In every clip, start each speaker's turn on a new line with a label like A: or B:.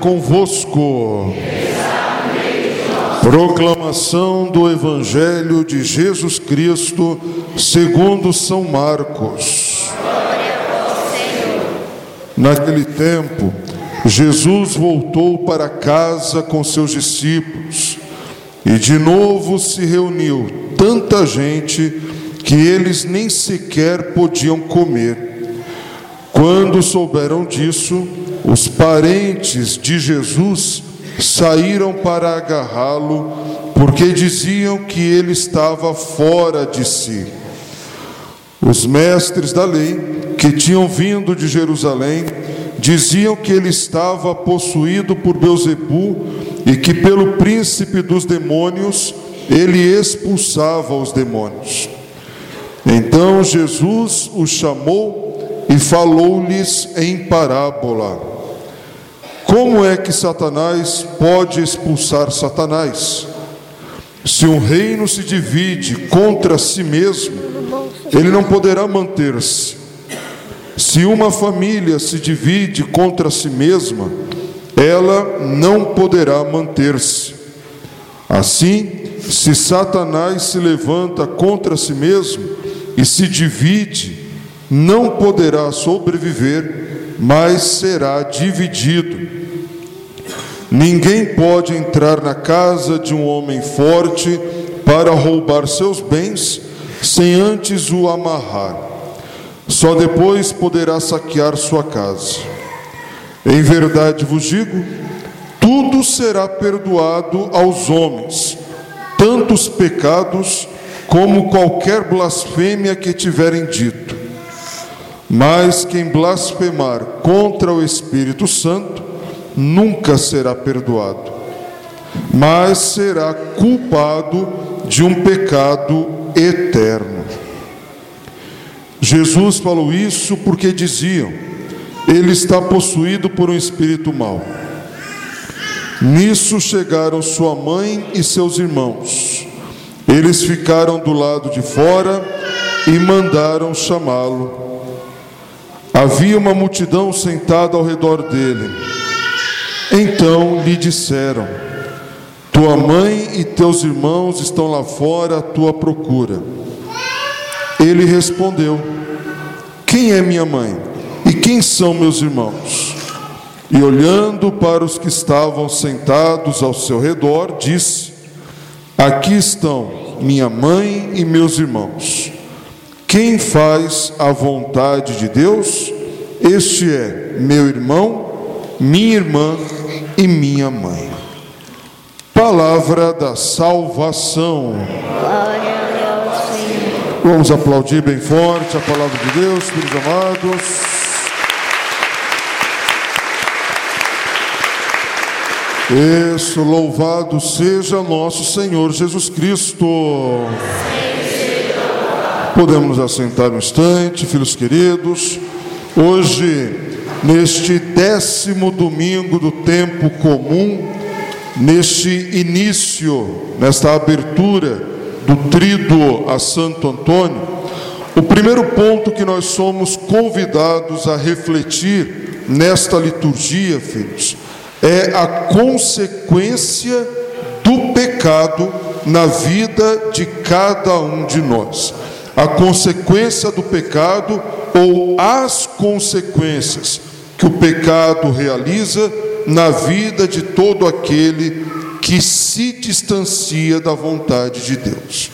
A: Convosco. Proclamação do Evangelho de Jesus Cristo, segundo São Marcos. Naquele tempo, Jesus voltou para casa com seus discípulos e de novo se reuniu tanta gente que eles nem sequer podiam comer. Quando souberam disso, os parentes de Jesus saíram para agarrá-lo, porque diziam que ele estava fora de si. Os mestres da lei, que tinham vindo de Jerusalém, diziam que ele estava possuído por Beuzebu e que pelo príncipe dos demônios ele expulsava os demônios. Então Jesus os chamou e falou-lhes em parábola: Como é que Satanás pode expulsar Satanás? Se um reino se divide contra si mesmo, ele não poderá manter-se. Se uma família se divide contra si mesma, ela não poderá manter-se. Assim, se Satanás se levanta contra si mesmo e se divide, não poderá sobreviver, mas será dividido. Ninguém pode entrar na casa de um homem forte para roubar seus bens sem antes o amarrar. Só depois poderá saquear sua casa. Em verdade vos digo: tudo será perdoado aos homens, tanto os pecados como qualquer blasfêmia que tiverem dito. Mas quem blasfemar contra o Espírito Santo nunca será perdoado, mas será culpado de um pecado eterno. Jesus falou isso porque diziam: ele está possuído por um espírito mau. Nisso chegaram sua mãe e seus irmãos. Eles ficaram do lado de fora e mandaram chamá-lo. Havia uma multidão sentada ao redor dele. Então lhe disseram: Tua mãe e teus irmãos estão lá fora à tua procura. Ele respondeu: Quem é minha mãe? E quem são meus irmãos? E olhando para os que estavam sentados ao seu redor, disse: Aqui estão minha mãe e meus irmãos. Quem faz a vontade de Deus, este é meu irmão, minha irmã e minha mãe. Palavra da salvação. Vamos aplaudir bem forte a palavra de Deus, filhos amados. Isso, louvado seja nosso Senhor Jesus Cristo. Podemos assentar um instante, filhos queridos. Hoje, neste décimo domingo do tempo comum, neste início, nesta abertura do Tríduo a Santo Antônio, o primeiro ponto que nós somos convidados a refletir nesta liturgia, filhos, é a consequência do pecado na vida de cada um de nós. A consequência do pecado ou as consequências que o pecado realiza na vida de todo aquele que se distancia da vontade de Deus.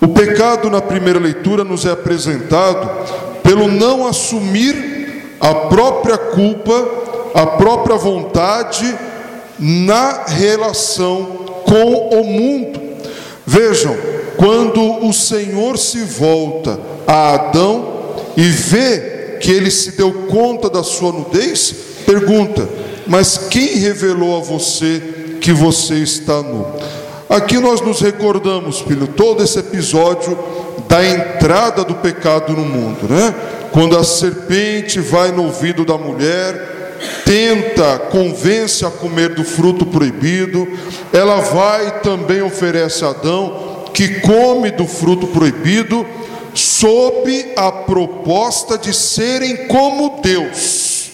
A: O pecado, na primeira leitura, nos é apresentado pelo não assumir a própria culpa, a própria vontade na relação com o mundo. Vejam, quando o Senhor se volta a Adão e vê que ele se deu conta da sua nudez, pergunta: Mas quem revelou a você que você está nu? Aqui nós nos recordamos, filho, todo esse episódio da entrada do pecado no mundo, né? Quando a serpente vai no ouvido da mulher, tenta, convence a comer do fruto proibido, ela vai também oferece a Adão, que come do fruto proibido, sob a proposta de serem como Deus,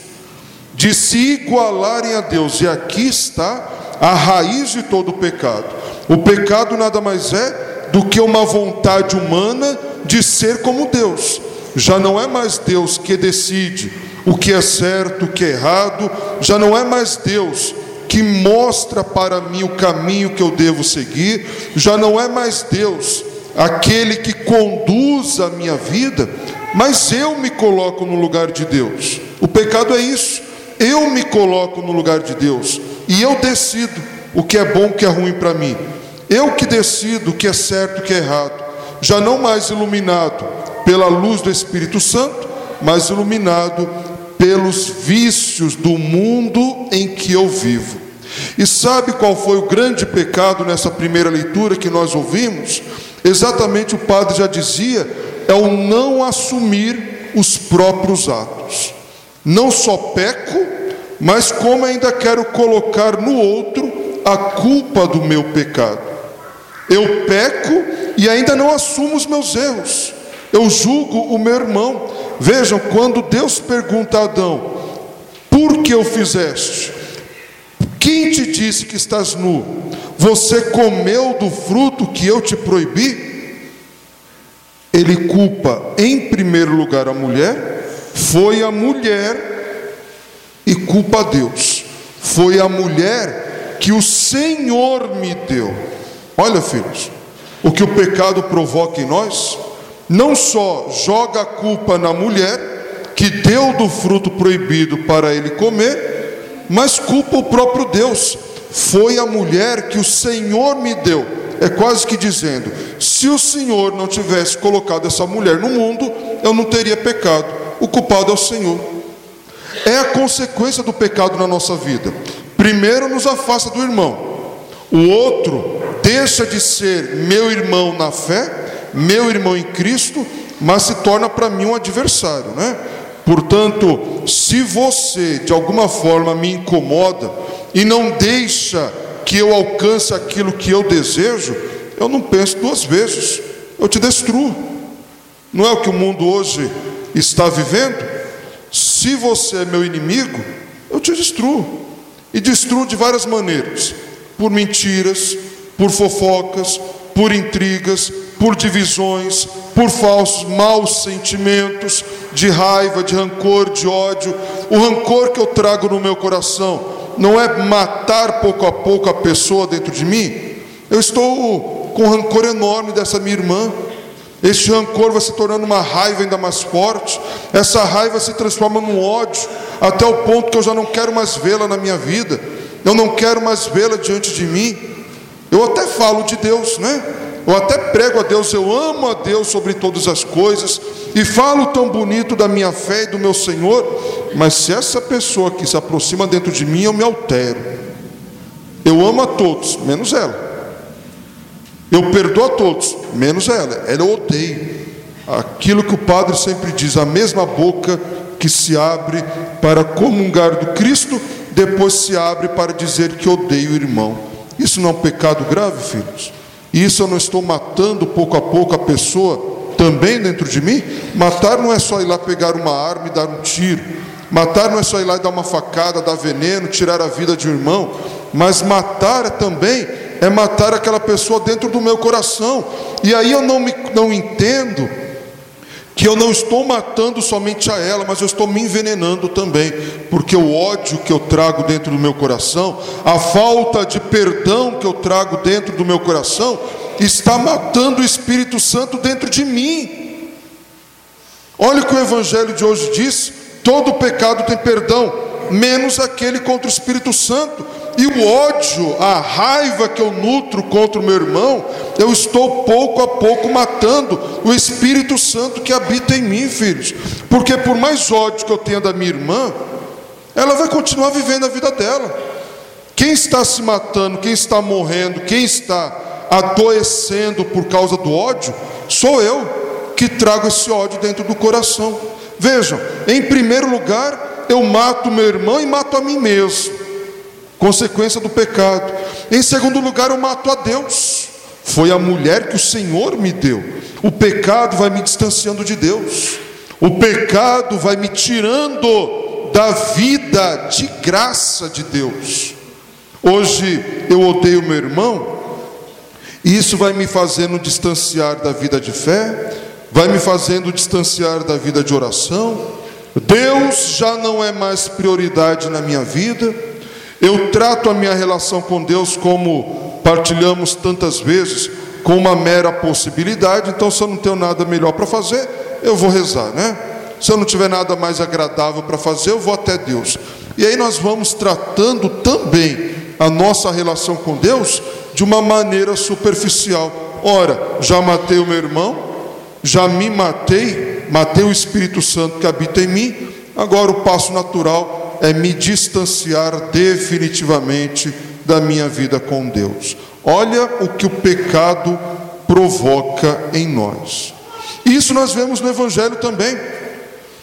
A: de se igualarem a Deus, e aqui está a raiz de todo o pecado. O pecado nada mais é do que uma vontade humana de ser como Deus. Já não é mais Deus que decide o que é certo, o que é errado, já não é mais Deus que mostra para mim o caminho que eu devo seguir, já não é mais Deus aquele que conduz a minha vida, mas eu me coloco no lugar de Deus. O pecado é isso. Eu me coloco no lugar de Deus e eu decido o que é bom, o que é ruim para mim. Eu que decido o que é certo, o que é errado. Já não mais iluminado pela luz do Espírito Santo, mas iluminado pelos vícios do mundo em que eu vivo. E sabe qual foi o grande pecado nessa primeira leitura que nós ouvimos? Exatamente o padre já dizia, é o não assumir os próprios atos. Não só peco, mas como ainda quero colocar no outro a culpa do meu pecado. Eu peco e ainda não assumo os meus erros. Eu julgo o meu irmão. Vejam, quando Deus pergunta a Adão: Por que o fizeste? Quem te disse que estás nu? Você comeu do fruto que eu te proibi? Ele culpa em primeiro lugar a mulher, foi a mulher e culpa a Deus. Foi a mulher que o Senhor me deu. Olha, filhos, o que o pecado provoca em nós, não só joga a culpa na mulher, que deu do fruto proibido para ele comer, mas culpa o próprio Deus. Foi a mulher que o Senhor me deu. É quase que dizendo: se o Senhor não tivesse colocado essa mulher no mundo, eu não teria pecado. O culpado é o Senhor. É a consequência do pecado na nossa vida. Primeiro, nos afasta do irmão. O outro deixa de ser meu irmão na fé, meu irmão em Cristo, mas se torna para mim um adversário, né? Portanto, se você de alguma forma me incomoda e não deixa que eu alcance aquilo que eu desejo, eu não penso duas vezes, eu te destruo. Não é o que o mundo hoje está vivendo? Se você é meu inimigo, eu te destruo. E destruo de várias maneiras: por mentiras, por fofocas, por intrigas, por divisões, por falsos maus sentimentos, de raiva, de rancor, de ódio. O rancor que eu trago no meu coração não é matar pouco a pouco a pessoa dentro de mim. Eu estou com rancor enorme dessa minha irmã. Este rancor vai se tornando uma raiva ainda mais forte. Essa raiva se transforma num ódio, até o ponto que eu já não quero mais vê-la na minha vida. Eu não quero mais vê-la diante de mim. Eu até falo de Deus, né? Eu até prego a Deus, eu amo a Deus sobre todas as coisas e falo tão bonito da minha fé e do meu Senhor, mas se essa pessoa que se aproxima dentro de mim, eu me altero. Eu amo a todos, menos ela. Eu perdoo a todos, menos ela. Ela eu odeio. aquilo que o padre sempre diz, a mesma boca que se abre para comungar do Cristo, depois se abre para dizer que odeio o irmão. Isso não é um pecado grave, filhos? E isso eu não estou matando pouco a pouco a pessoa também dentro de mim? Matar não é só ir lá pegar uma arma e dar um tiro. Matar não é só ir lá e dar uma facada, dar veneno, tirar a vida de um irmão. Mas matar também é matar aquela pessoa dentro do meu coração. E aí eu não, me, não entendo que eu não estou matando somente a ela, mas eu estou me envenenando também, porque o ódio que eu trago dentro do meu coração, a falta de perdão que eu trago dentro do meu coração, está matando o Espírito Santo dentro de mim. Olha o que o Evangelho de hoje diz: todo pecado tem perdão, menos aquele contra o Espírito Santo. E o ódio, a raiva que eu nutro contra o meu irmão, eu estou pouco a pouco matando o Espírito Santo que habita em mim, filhos. Porque por mais ódio que eu tenha da minha irmã, ela vai continuar vivendo a vida dela. Quem está se matando, quem está morrendo, quem está adoecendo por causa do ódio, sou eu que trago esse ódio dentro do coração. Vejam, em primeiro lugar, eu mato meu irmão e mato a mim mesmo consequência do pecado. Em segundo lugar, eu mato a Deus. Foi a mulher que o Senhor me deu. O pecado vai me distanciando de Deus. O pecado vai me tirando da vida de graça de Deus. Hoje eu odeio meu irmão, e isso vai me fazendo distanciar da vida de fé, vai me fazendo distanciar da vida de oração. Deus já não é mais prioridade na minha vida. Eu trato a minha relação com Deus como partilhamos tantas vezes, com uma mera possibilidade. Então, se eu não tenho nada melhor para fazer, eu vou rezar, né? Se eu não tiver nada mais agradável para fazer, eu vou até Deus. E aí nós vamos tratando também a nossa relação com Deus de uma maneira superficial. Ora, já matei o meu irmão, já me matei, matei o Espírito Santo que habita em mim, agora o passo natural é me distanciar definitivamente da minha vida com Deus. Olha o que o pecado provoca em nós. Isso nós vemos no Evangelho também.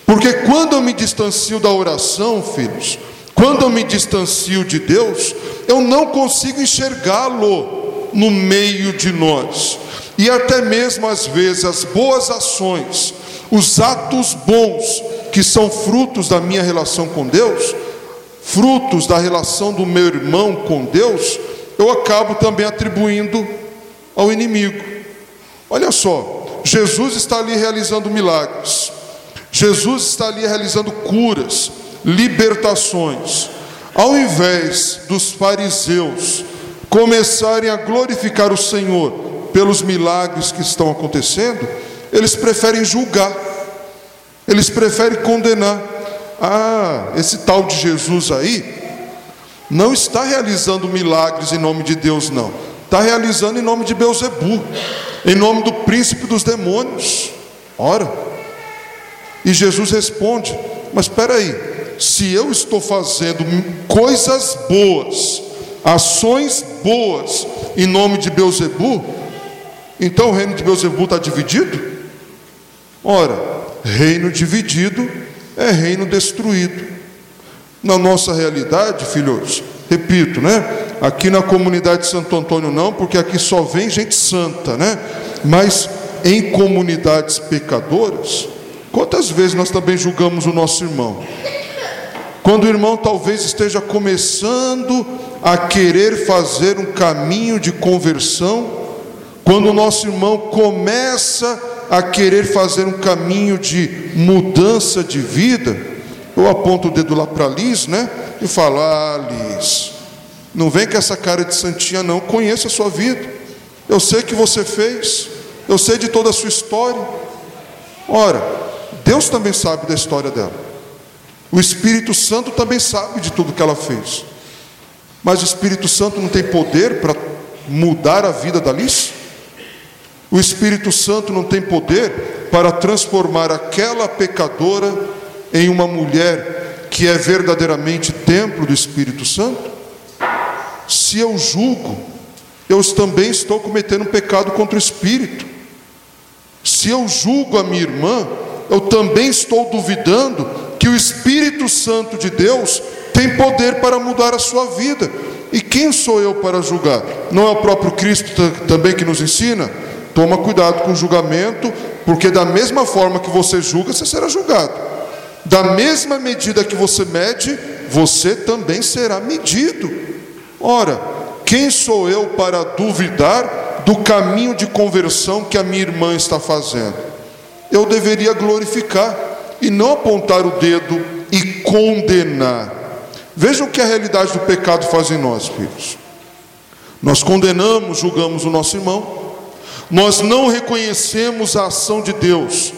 A: Porque quando eu me distancio da oração, filhos, quando eu me distancio de Deus, eu não consigo enxergá-lo no meio de nós. E até mesmo às vezes as boas ações, os atos bons que são frutos da minha relação com Deus, frutos da relação do meu irmão com Deus, eu acabo também atribuindo ao inimigo. Olha só, Jesus está ali realizando milagres, Jesus está ali realizando curas, libertações. Ao invés dos fariseus começarem a glorificar o Senhor pelos milagres que estão acontecendo, eles preferem julgar eles preferem condenar. Ah, esse tal de Jesus aí não está realizando milagres em nome de Deus, não. Está realizando em nome de Beuzebu, em nome do príncipe dos demônios. Ora. E Jesus responde: Mas espera aí, se eu estou fazendo coisas boas, ações boas em nome de Beuzebu, então o reino de Beuzebu está dividido? Ora, Reino dividido é reino destruído. Na nossa realidade, filhos, repito, né? Aqui na comunidade de Santo Antônio não, porque aqui só vem gente santa, né? Mas em comunidades pecadoras, quantas vezes nós também julgamos o nosso irmão? Quando o irmão talvez esteja começando a querer fazer um caminho de conversão, quando o nosso irmão começa a querer fazer um caminho de mudança de vida, eu aponto o dedo lá para Liz, né? E falo: Ah, Liz, não vem com essa cara de santinha, não. Conheça a sua vida. Eu sei que você fez. Eu sei de toda a sua história. Ora, Deus também sabe da história dela. O Espírito Santo também sabe de tudo que ela fez. Mas o Espírito Santo não tem poder para mudar a vida da Liz? O Espírito Santo não tem poder para transformar aquela pecadora em uma mulher que é verdadeiramente templo do Espírito Santo? Se eu julgo, eu também estou cometendo um pecado contra o Espírito. Se eu julgo a minha irmã, eu também estou duvidando que o Espírito Santo de Deus tem poder para mudar a sua vida. E quem sou eu para julgar? Não é o próprio Cristo também que nos ensina? Toma cuidado com o julgamento, porque da mesma forma que você julga, você será julgado. Da mesma medida que você mede, você também será medido. Ora, quem sou eu para duvidar do caminho de conversão que a minha irmã está fazendo? Eu deveria glorificar e não apontar o dedo e condenar. Vejam o que a realidade do pecado faz em nós, filhos. Nós condenamos, julgamos o nosso irmão, nós não reconhecemos a ação de Deus,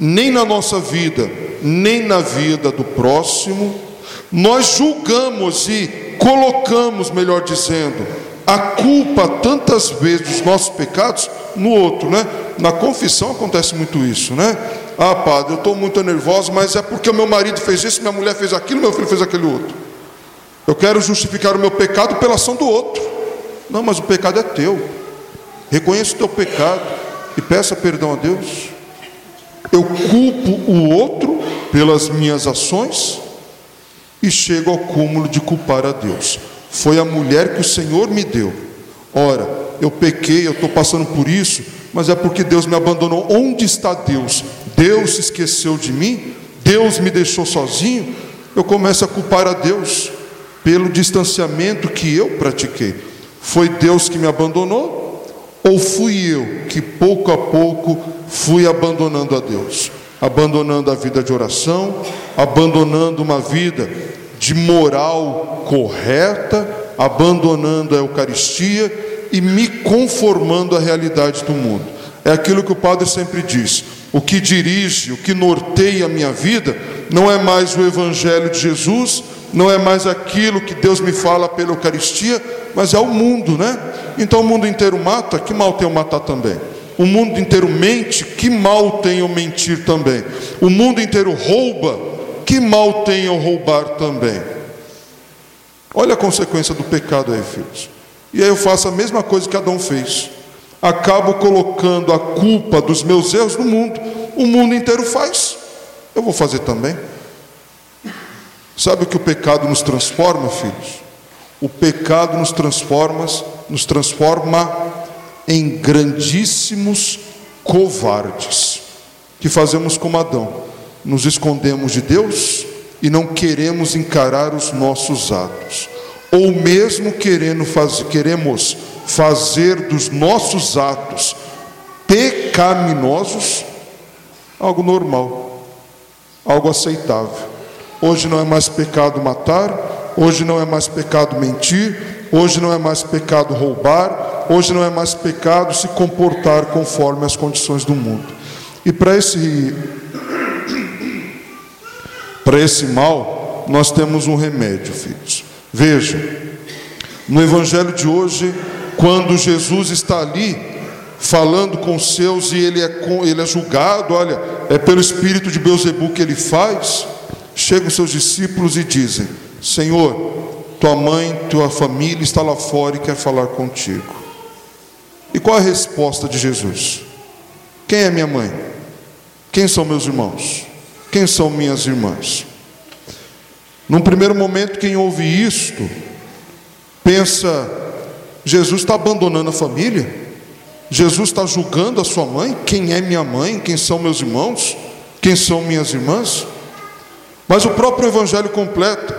A: nem na nossa vida, nem na vida do próximo, nós julgamos e colocamos, melhor dizendo, a culpa tantas vezes dos nossos pecados no outro, né? Na confissão acontece muito isso, né? Ah, padre, eu estou muito nervoso, mas é porque o meu marido fez isso, minha mulher fez aquilo, meu filho fez aquele outro. Eu quero justificar o meu pecado pela ação do outro. Não, mas o pecado é teu. Reconheça o teu pecado e peça perdão a Deus. Eu culpo o outro pelas minhas ações e chego ao cúmulo de culpar a Deus. Foi a mulher que o Senhor me deu. Ora, eu pequei, eu estou passando por isso, mas é porque Deus me abandonou. Onde está Deus? Deus se esqueceu de mim? Deus me deixou sozinho? Eu começo a culpar a Deus pelo distanciamento que eu pratiquei. Foi Deus que me abandonou? Ou fui eu que pouco a pouco fui abandonando a Deus, abandonando a vida de oração, abandonando uma vida de moral correta, abandonando a Eucaristia e me conformando à realidade do mundo. É aquilo que o padre sempre diz: o que dirige, o que norteia a minha vida, não é mais o Evangelho de Jesus, não é mais aquilo que Deus me fala pela Eucaristia, mas é o mundo, né? Então o mundo inteiro mata, que mal tem eu matar também? O mundo inteiro mente, que mal tem eu mentir também? O mundo inteiro rouba, que mal tem eu roubar também? Olha a consequência do pecado aí, filhos. E aí eu faço a mesma coisa que Adão fez. Acabo colocando a culpa dos meus erros no mundo. O mundo inteiro faz. Eu vou fazer também. Sabe o que o pecado nos transforma, filhos? O pecado nos transforma, nos transforma em grandíssimos covardes, que fazemos como Adão, nos escondemos de Deus e não queremos encarar os nossos atos, ou mesmo querendo fazer, queremos fazer dos nossos atos pecaminosos algo normal, algo aceitável. Hoje não é mais pecado matar, hoje não é mais pecado mentir, hoje não é mais pecado roubar, hoje não é mais pecado se comportar conforme as condições do mundo. E para esse para esse mal, nós temos um remédio, filhos. Veja, no evangelho de hoje, quando Jesus está ali falando com os seus e ele é, ele é julgado, olha, é pelo espírito de Beuzebu que ele faz chegam seus discípulos e dizem: Senhor, tua mãe, tua família está lá fora e quer falar contigo. E qual a resposta de Jesus? Quem é minha mãe? Quem são meus irmãos? Quem são minhas irmãs? Num primeiro momento, quem ouve isto, pensa: Jesus está abandonando a família? Jesus está julgando a sua mãe? Quem é minha mãe? Quem são meus irmãos? Quem são minhas irmãs? Mas o próprio Evangelho completa: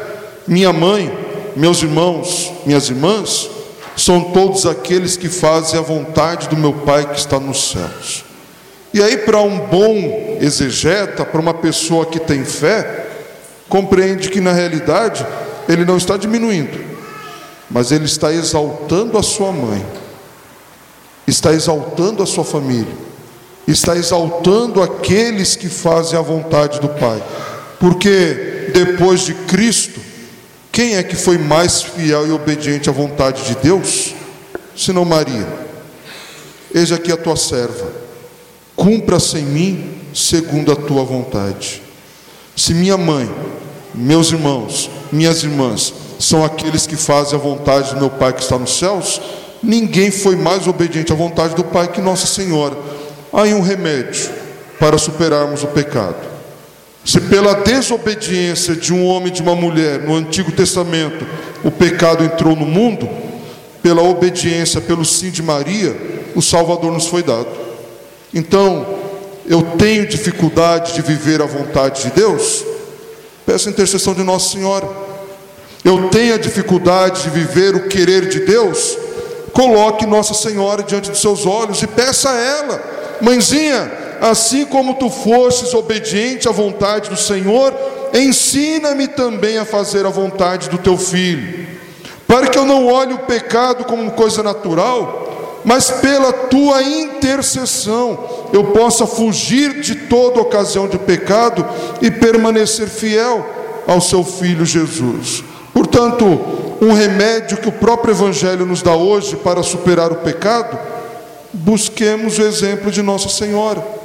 A: minha mãe, meus irmãos, minhas irmãs, são todos aqueles que fazem a vontade do meu Pai que está nos céus. E aí, para um bom exegeta, para uma pessoa que tem fé, compreende que na realidade ele não está diminuindo, mas ele está exaltando a sua mãe, está exaltando a sua família, está exaltando aqueles que fazem a vontade do Pai. Porque depois de Cristo, quem é que foi mais fiel e obediente à vontade de Deus? Senão Maria. Eis aqui a tua serva, cumpra-se em mim segundo a tua vontade. Se minha mãe, meus irmãos, minhas irmãs, são aqueles que fazem a vontade do meu Pai que está nos céus, ninguém foi mais obediente à vontade do Pai que Nossa Senhora. há um remédio para superarmos o pecado. Se pela desobediência de um homem e de uma mulher no Antigo Testamento o pecado entrou no mundo, pela obediência, pelo sim de Maria, o Salvador nos foi dado. Então, eu tenho dificuldade de viver a vontade de Deus? Peço a intercessão de Nossa Senhora. Eu tenho a dificuldade de viver o querer de Deus? Coloque Nossa Senhora diante dos seus olhos e peça a ela, mãezinha, assim como tu fostes obediente à vontade do Senhor, ensina-me também a fazer a vontade do teu filho, para que eu não olhe o pecado como coisa natural, mas pela tua intercessão eu possa fugir de toda ocasião de pecado e permanecer fiel ao seu filho Jesus. Portanto, um remédio que o próprio Evangelho nos dá hoje para superar o pecado, busquemos o exemplo de Nossa Senhora.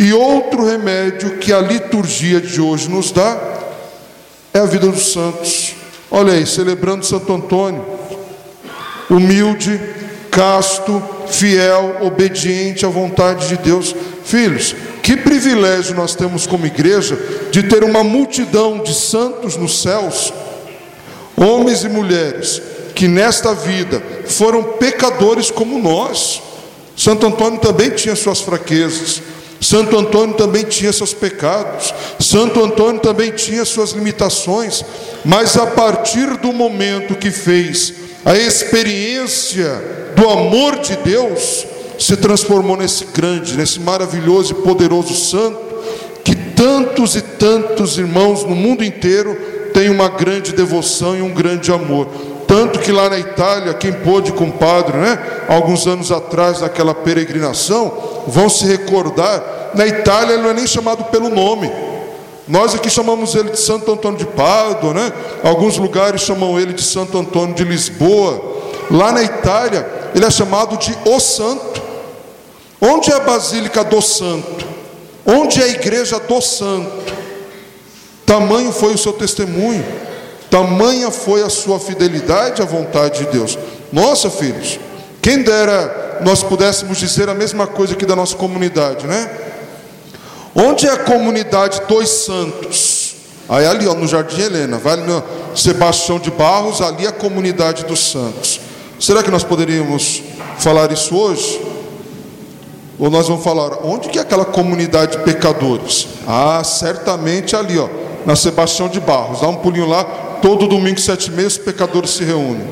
A: E outro remédio que a liturgia de hoje nos dá é a vida dos santos. Olha aí, celebrando Santo Antônio, humilde, casto, fiel, obediente à vontade de Deus. Filhos, que privilégio nós temos como igreja de ter uma multidão de santos nos céus, homens e mulheres, que nesta vida foram pecadores como nós. Santo Antônio também tinha suas fraquezas, Santo Antônio também tinha seus pecados, Santo Antônio também tinha suas limitações, mas a partir do momento que fez a experiência do amor de Deus, se transformou nesse grande, nesse maravilhoso e poderoso santo, que tantos e tantos irmãos no mundo inteiro têm uma grande devoção e um grande amor. Tanto que lá na Itália, quem pôde, compadre, né? Alguns anos atrás, naquela peregrinação, vão se recordar. Na Itália, ele não é nem chamado pelo nome. Nós aqui chamamos ele de Santo Antônio de Pádua, né? Alguns lugares chamam ele de Santo Antônio de Lisboa. Lá na Itália, ele é chamado de O Santo. Onde é a Basílica do Santo? Onde é a igreja do Santo? Tamanho foi o seu testemunho, tamanha foi a sua fidelidade à vontade de Deus. Nossa, filhos, quem dera nós pudéssemos dizer a mesma coisa aqui da nossa comunidade, né? Onde é a comunidade dos santos? Aí ali, ó, no Jardim Helena, vai no Sebastião de Barros, ali é a comunidade dos santos. Será que nós poderíamos falar isso hoje? Ou nós vamos falar, onde que é aquela comunidade de pecadores? Ah, certamente ali, ó, na Sebastião de Barros. Dá um pulinho lá, todo domingo, sete os pecadores se reúnem.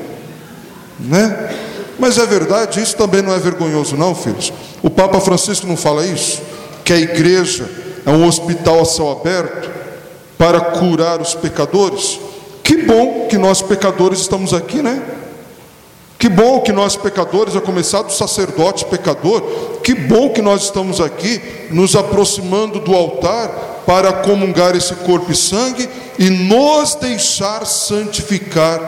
A: Né? Mas é verdade, isso também não é vergonhoso, não, filhos. O Papa Francisco não fala isso? Que a igreja é um hospital a céu aberto para curar os pecadores? Que bom que nós pecadores estamos aqui, né? Que bom que nós pecadores, a começar do sacerdote pecador, que bom que nós estamos aqui nos aproximando do altar para comungar esse corpo e sangue e nos deixar santificar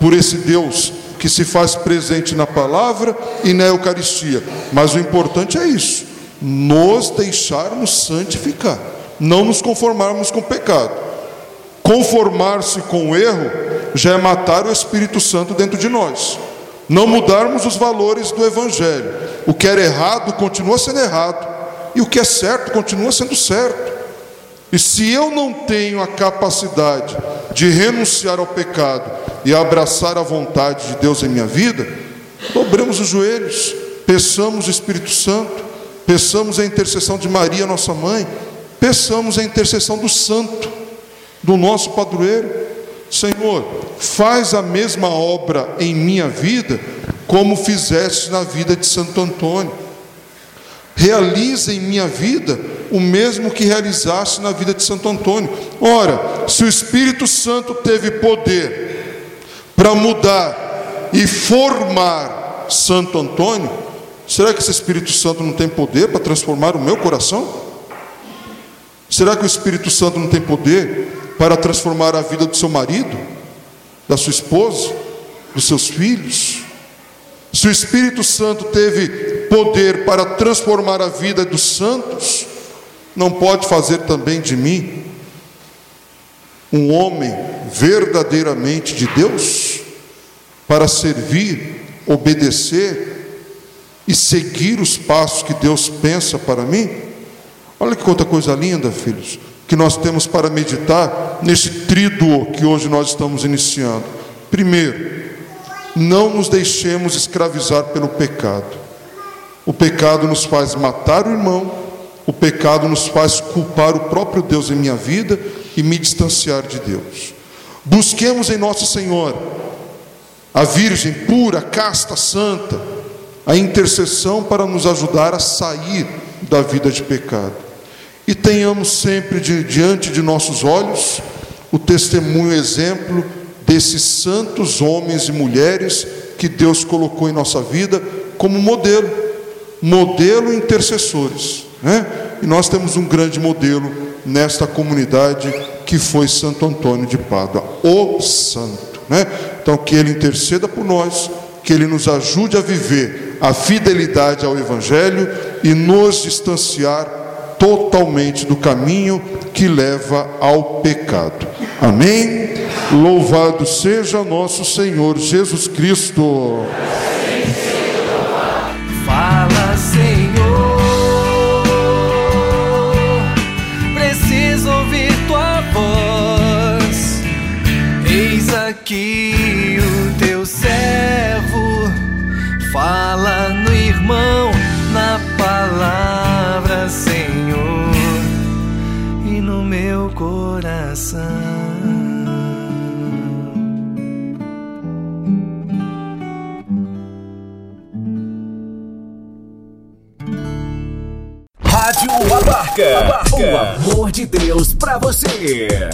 A: por esse Deus que se faz presente na palavra e na Eucaristia. Mas o importante é isso: nos deixarmos santificar, não nos conformarmos com o pecado. Conformar-se com o erro já é matar o Espírito Santo dentro de nós. Não mudarmos os valores do Evangelho. O que era errado continua sendo errado, e o que é certo continua sendo certo. E se eu não tenho a capacidade de renunciar ao pecado e abraçar a vontade de Deus em minha vida, dobremos os joelhos, peçamos o Espírito Santo, peçamos a intercessão de Maria, nossa mãe, peçamos a intercessão do Santo, do nosso padroeiro. Senhor, faz a mesma obra em minha vida como fizeste na vida de Santo Antônio. Realiza em minha vida o mesmo que realizaste na vida de Santo Antônio. Ora, se o Espírito Santo teve poder para mudar e formar Santo Antônio, será que esse Espírito Santo não tem poder para transformar o meu coração? Será que o Espírito Santo não tem poder para transformar a vida do seu marido, da sua esposa, dos seus filhos? Se o Espírito Santo teve poder para transformar a vida dos santos, não pode fazer também de mim um homem verdadeiramente de Deus, para servir, obedecer e seguir os passos que Deus pensa para mim? Olha que outra coisa linda, filhos, que nós temos para meditar nesse tríduo que hoje nós estamos iniciando. Primeiro, não nos deixemos escravizar pelo pecado. O pecado nos faz matar o irmão, o pecado nos faz culpar o próprio Deus em minha vida e me distanciar de Deus. Busquemos em Nosso Senhor, a Virgem pura, casta, santa, a intercessão para nos ajudar a sair da vida de pecado. E tenhamos sempre de, diante de nossos olhos o testemunho, o exemplo desses santos homens e mulheres que Deus colocou em nossa vida como modelo, modelo intercessores. Né? E nós temos um grande modelo nesta comunidade que foi Santo Antônio de Pádua, o santo. Né? Então, que ele interceda por nós, que ele nos ajude a viver a fidelidade ao Evangelho e nos distanciar totalmente do caminho que leva ao pecado. Amém? Louvado seja nosso Senhor Jesus Cristo.
B: Aqui o teu servo. Fala no irmão, na palavra, Senhor, e no meu coração.
C: Rádio Abarca. O amor de Deus pra você.